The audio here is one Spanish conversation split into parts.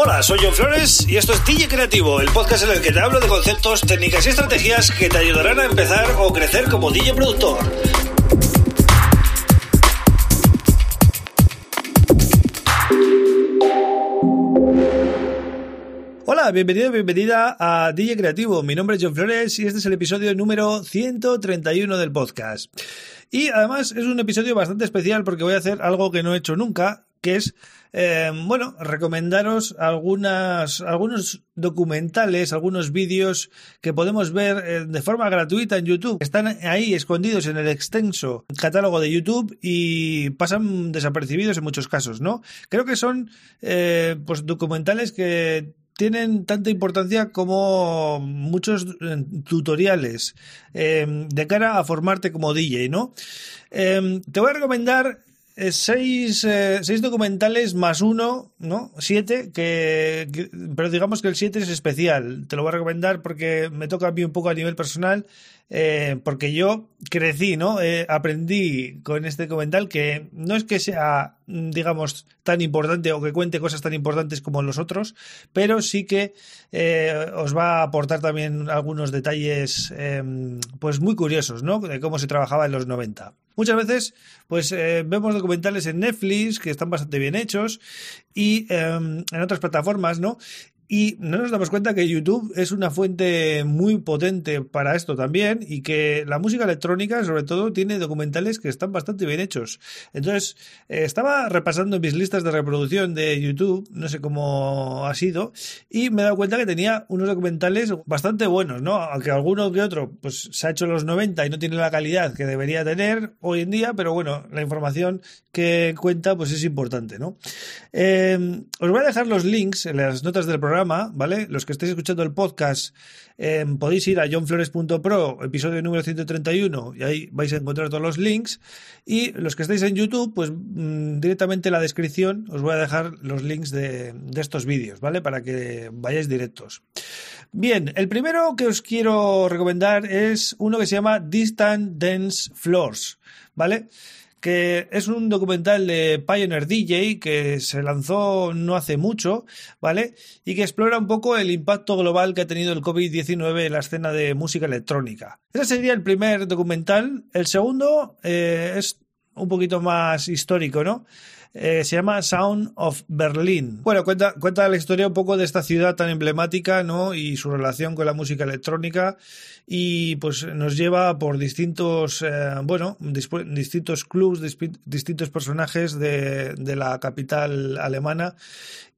Hola, soy John Flores y esto es DJ Creativo, el podcast en el que te hablo de conceptos, técnicas y estrategias que te ayudarán a empezar o crecer como DJ productor. Hola, bienvenido, bienvenida a DJ Creativo. Mi nombre es John Flores y este es el episodio número 131 del podcast. Y además es un episodio bastante especial porque voy a hacer algo que no he hecho nunca, es, eh, bueno, recomendaros algunas, algunos documentales, algunos vídeos que podemos ver eh, de forma gratuita en YouTube. Están ahí escondidos en el extenso catálogo de YouTube y pasan desapercibidos en muchos casos, ¿no? Creo que son, eh, pues, documentales que tienen tanta importancia como muchos tutoriales de cara a formarte como DJ, ¿no? te voy a recomendar eh, seis, eh, seis, documentales más uno, ¿no? Siete, que, pero digamos que el siete es especial. Te lo voy a recomendar porque me toca a mí un poco a nivel personal, eh, porque yo crecí, ¿no? aprendí con este documental que no es que sea, digamos, tan importante o que cuente cosas tan importantes como los otros, pero sí que os va a aportar también algunos detalles, pues muy curiosos, ¿no? De cómo se trabajaba en los 90. Muchas veces, pues eh, vemos documentales en Netflix que están bastante bien hechos y em, en otras plataformas, ¿no? Y no nos damos cuenta que YouTube es una fuente muy potente para esto también y que la música electrónica, sobre todo, tiene documentales que están bastante bien hechos. Entonces, eh, estaba repasando mis listas de reproducción de YouTube, no sé cómo ha sido, y me he dado cuenta que tenía unos documentales bastante buenos, ¿no? Aunque alguno que otro pues se ha hecho en los 90 y no tiene la calidad que debería tener hoy en día, pero bueno, la información que cuenta pues es importante, ¿no? Eh, os voy a dejar los links en las notas del programa ¿vale? Los que estéis escuchando el podcast, em, podéis ir a johnflores.pro, episodio número 131, y ahí vais a encontrar todos los links. Y los que estéis en YouTube, pues mm, directamente en la descripción os voy a dejar los links de, de estos vídeos, ¿vale? Para que vayáis directos. Bien, el primero que os quiero recomendar es uno que se llama Distant Dance Floors, ¿vale? Que es un documental de Pioneer DJ que se lanzó no hace mucho, ¿vale? Y que explora un poco el impacto global que ha tenido el COVID-19 en la escena de música electrónica. Ese sería el primer documental. El segundo eh, es un poquito más histórico, ¿no? Eh, se llama Sound of Berlin. Bueno, cuenta, cuenta la historia un poco de esta ciudad tan emblemática, ¿no? Y su relación con la música electrónica. Y pues nos lleva por distintos, eh, bueno, distintos clubs, distintos personajes de, de la capital alemana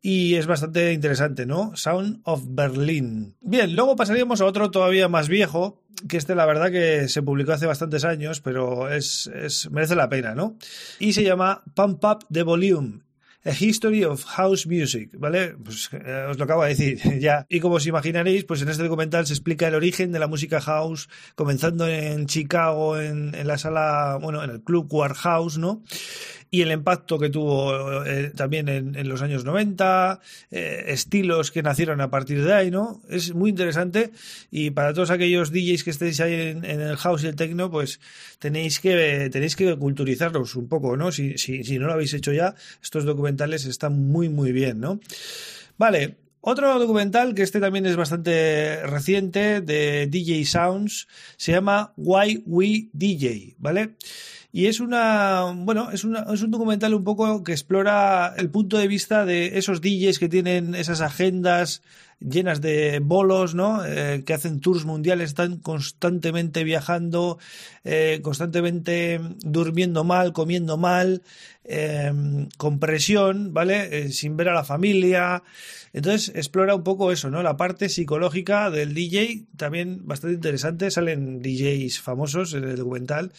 y es bastante interesante, ¿no? Sound of Berlin. Bien, luego pasaríamos a otro todavía más viejo, que este la verdad que se publicó hace bastantes años, pero es, es merece la pena, ¿no? Y se llama Pump Up the Volume. A History of House Music, ¿vale? Pues eh, os lo acabo de decir ya. Y como os imaginaréis, pues en este documental se explica el origen de la música house, comenzando en Chicago, en, en la sala, bueno, en el club Warhouse, ¿no? Y el impacto que tuvo eh, también en, los años 90, eh, estilos que nacieron a partir de ahí, ¿no? Es muy interesante y para todos aquellos DJs que estéis ahí en, el house y el techno, pues tenéis que, tenéis que culturizarlos un poco, ¿no? Si, si, si no lo habéis hecho ya, estos documentales están muy, muy bien, ¿no? Vale, otro documental, que este también es bastante reciente, de DJ Sounds, se llama Why We DJ, ¿vale? Y es una, bueno, es, una, es un documental un poco que explora el punto de vista de esos DJs que tienen esas agendas llenas de bolos, ¿no? Eh, que hacen tours mundiales, están constantemente viajando, eh, constantemente durmiendo mal, comiendo mal, eh, con presión, ¿vale? sin ver a la familia. Entonces explora un poco eso, ¿no? La parte psicológica del DJ, también bastante interesante. Salen DJs famosos en el documental.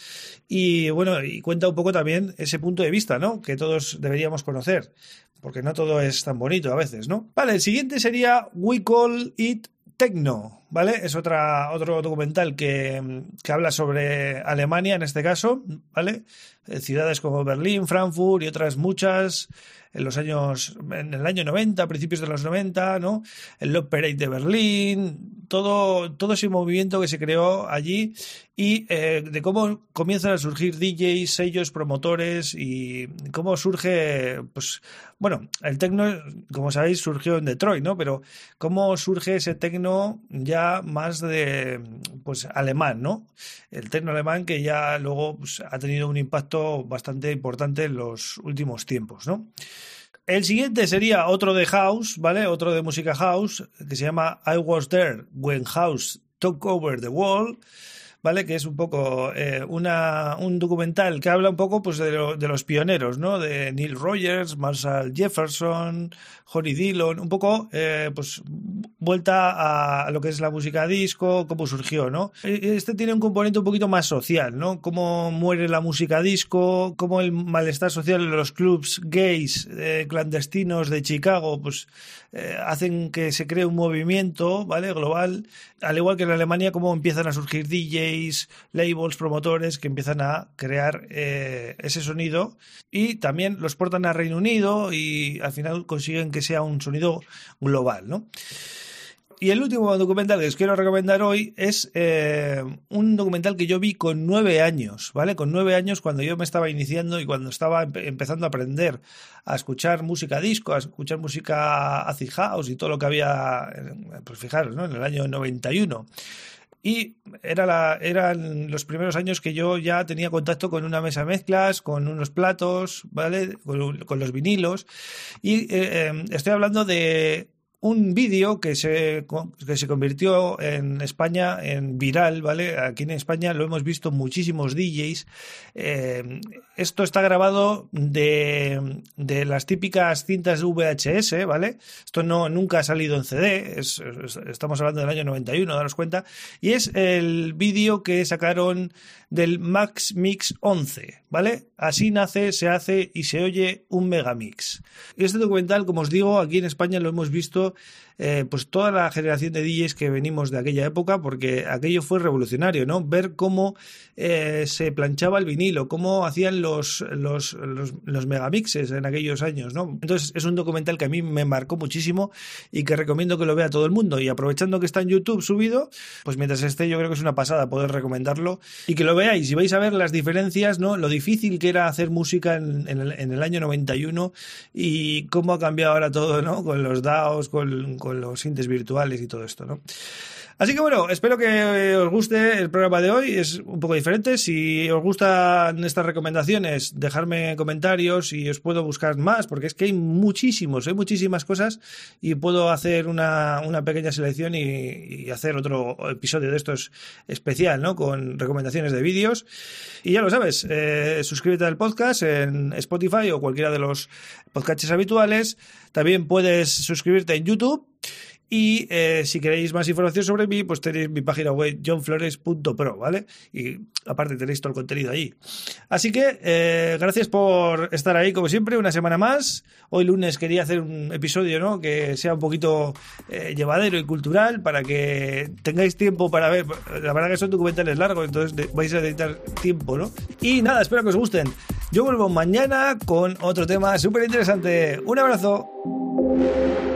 Y bueno, y cuenta un poco también ese punto de vista, ¿no? Que todos deberíamos conocer. Porque no todo es tan bonito a veces, ¿no? Vale, el siguiente sería We Call It Techno. ¿Vale? Es otra, otro documental que, que habla sobre Alemania en este caso, ¿vale? Eh, ciudades como Berlín, Frankfurt y otras muchas en los años, en el año 90, principios de los 90, ¿no? El Love Parade de Berlín, todo, todo ese movimiento que se creó allí y eh, de cómo comienzan a surgir DJs, sellos, promotores y cómo surge, pues, bueno, el tecno, como sabéis, surgió en Detroit, ¿no? Pero cómo surge ese tecno ya más de, pues, alemán, ¿no? El tecno alemán que ya luego pues, ha tenido un impacto bastante importante en los últimos tiempos, ¿no? El siguiente sería otro de House, ¿vale? Otro de música House, que se llama I Was There When House Took Over the World. ¿Vale? Que es un poco eh, una, un documental que habla un poco pues, de, de, los pioneros, ¿no? De Neil Rogers, Marshall Jefferson, Johnny Dillon, un poco eh, pues vuelta a lo que es la música disco, cómo surgió, ¿no? E, este tiene un componente un poquito más social, ¿no? Cómo muere la música disco, cómo el malestar social de los clubs gays eh, clandestinos de Chicago, pues eh, hacen que se cree un movimiento, ¿vale? Global, al igual que en Alemania, cómo empiezan a surgir DJs, labels, promotores que empiezan a crear eh, ese sonido y también los portan a Reino Unido y al final consiguen que sea un sonido global, ¿no? Y el último documental que os quiero recomendar hoy es eh, un documental que yo vi con nueve años, ¿vale? Con nueve años cuando yo me estaba iniciando y cuando estaba empezando a aprender a escuchar música disco, a escuchar música acid house y todo lo que había, pues fijaros. En el año 91. Y era la, eran los primeros años que yo ya tenía contacto con una mesa mezclas, con unos platos, ¿vale? Con, los vinilos. Y eh, eh, estoy hablando de un vídeo que se, que se convirtió en España en viral, ¿vale? Aquí en España lo hemos visto muchísimos DJs. Eh, esto está grabado de, de, las típicas cintas VHS, ¿vale? Esto no, nunca ha salido en CD, estamos hablando del año 91, daros cuenta. Y es el vídeo que sacaron del Max Mix 11, ¿vale? Así nace, se hace y se oye un megamix. Este documental, como os digo, aquí en España lo hemos visto eh, pues toda la generación de DJs que venimos de aquella época, porque aquello fue revolucionario, ¿no? Ver cómo eh, se planchaba el vinilo, cómo hacían los, los, los, megamixes en aquellos años, ¿no? Entonces es un documental que a mí me marcó muchísimo y que recomiendo que lo vea todo el mundo. Y aprovechando que está en YouTube subido, pues mientras esté yo creo que es una pasada poder recomendarlo y que lo veáis y vais a ver las diferencias, ¿no? Lo difícil que era hacer música en, en, el, en el, año 91 y cómo ha cambiado ahora todo, ¿no? Con los DAOs, con con los sintes virtuales y todo esto, ¿no? Así que bueno, espero que os guste el programa de hoy. Es un poco diferente. Si os gustan estas recomendaciones, dejadme comentarios y os puedo buscar más, porque es que hay muchísimos, hay muchísimas cosas y puedo hacer una, una pequeña selección y, hacer otro episodio de estos especial, ¿no? Con recomendaciones de vídeos. Y ya lo sabes, eh, suscríbete al podcast en Spotify o cualquiera de los podcasts habituales. También puedes suscribirte en YouTube y eh, si queréis más información sobre mí, pues tenéis mi página web johnflores.pro, ¿vale? Y aparte tenéis todo el contenido ahí. Así que eh, gracias por estar ahí como siempre, una semana más. Hoy lunes quería hacer un episodio, ¿no? Que sea un poquito eh, llevadero y cultural para que tengáis tiempo para ver. La verdad que son documentales largos, entonces vais a necesitar tiempo, ¿no? Y nada, espero que os gusten. Yo vuelvo mañana con otro tema súper interesante. Un abrazo.